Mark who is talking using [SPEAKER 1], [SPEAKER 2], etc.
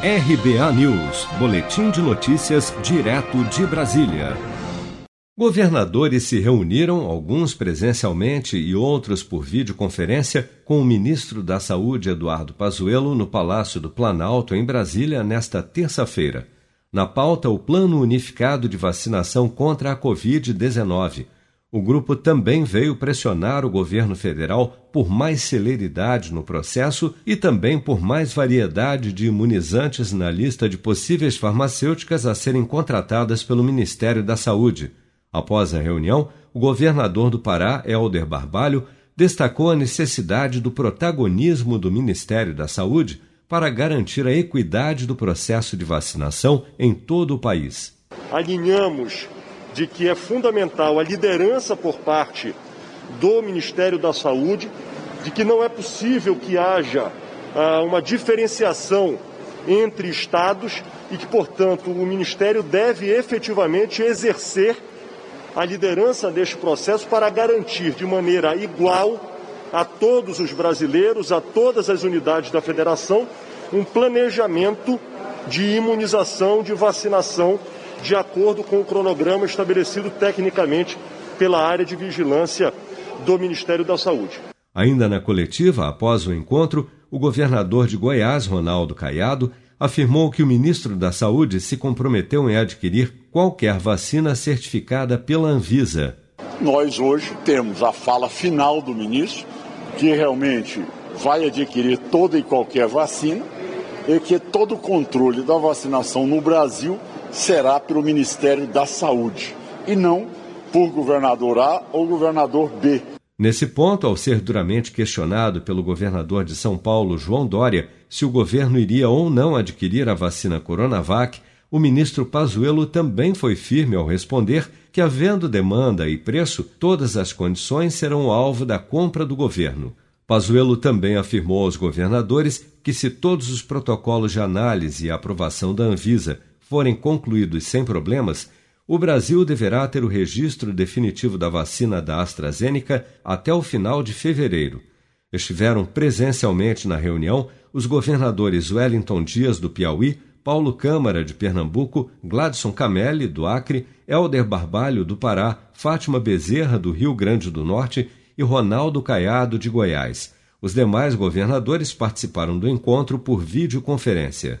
[SPEAKER 1] RBA News, Boletim de Notícias, direto de Brasília. Governadores se reuniram, alguns presencialmente e outros por videoconferência, com o ministro da Saúde, Eduardo Pazuello, no Palácio do Planalto, em Brasília, nesta terça-feira. Na pauta, o Plano Unificado de Vacinação contra a Covid-19 o grupo também veio pressionar o governo federal por mais celeridade no processo e também por mais variedade de imunizantes na lista de possíveis farmacêuticas a serem contratadas pelo Ministério da Saúde. Após a reunião, o governador do Pará, Helder Barbalho, destacou a necessidade do protagonismo do Ministério da Saúde para garantir a equidade do processo de vacinação em todo o país.
[SPEAKER 2] Alinhamos de que é fundamental a liderança por parte do Ministério da Saúde, de que não é possível que haja ah, uma diferenciação entre estados e que, portanto, o Ministério deve efetivamente exercer a liderança deste processo para garantir de maneira igual a todos os brasileiros, a todas as unidades da federação, um planejamento de imunização, de vacinação de acordo com o cronograma estabelecido tecnicamente pela área de vigilância do Ministério da Saúde.
[SPEAKER 1] Ainda na coletiva, após o encontro, o governador de Goiás, Ronaldo Caiado, afirmou que o ministro da Saúde se comprometeu em adquirir qualquer vacina certificada pela Anvisa.
[SPEAKER 3] Nós hoje temos a fala final do ministro, que realmente vai adquirir toda e qualquer vacina e que todo o controle da vacinação no Brasil será pelo Ministério da Saúde e não por governador A ou governador B.
[SPEAKER 1] Nesse ponto, ao ser duramente questionado pelo governador de São Paulo, João Dória, se o governo iria ou não adquirir a vacina Coronavac, o ministro Pazuello também foi firme ao responder que, havendo demanda e preço, todas as condições serão alvo da compra do governo. Pazuello também afirmou aos governadores que, se todos os protocolos de análise e aprovação da Anvisa forem concluídos sem problemas, o Brasil deverá ter o registro definitivo da vacina da AstraZeneca até o final de fevereiro. Estiveram presencialmente na reunião os governadores Wellington Dias, do Piauí, Paulo Câmara, de Pernambuco, Gladson Camelli, do Acre, Helder Barbalho, do Pará, Fátima Bezerra, do Rio Grande do Norte e Ronaldo Caiado, de Goiás. Os demais governadores participaram do encontro por videoconferência.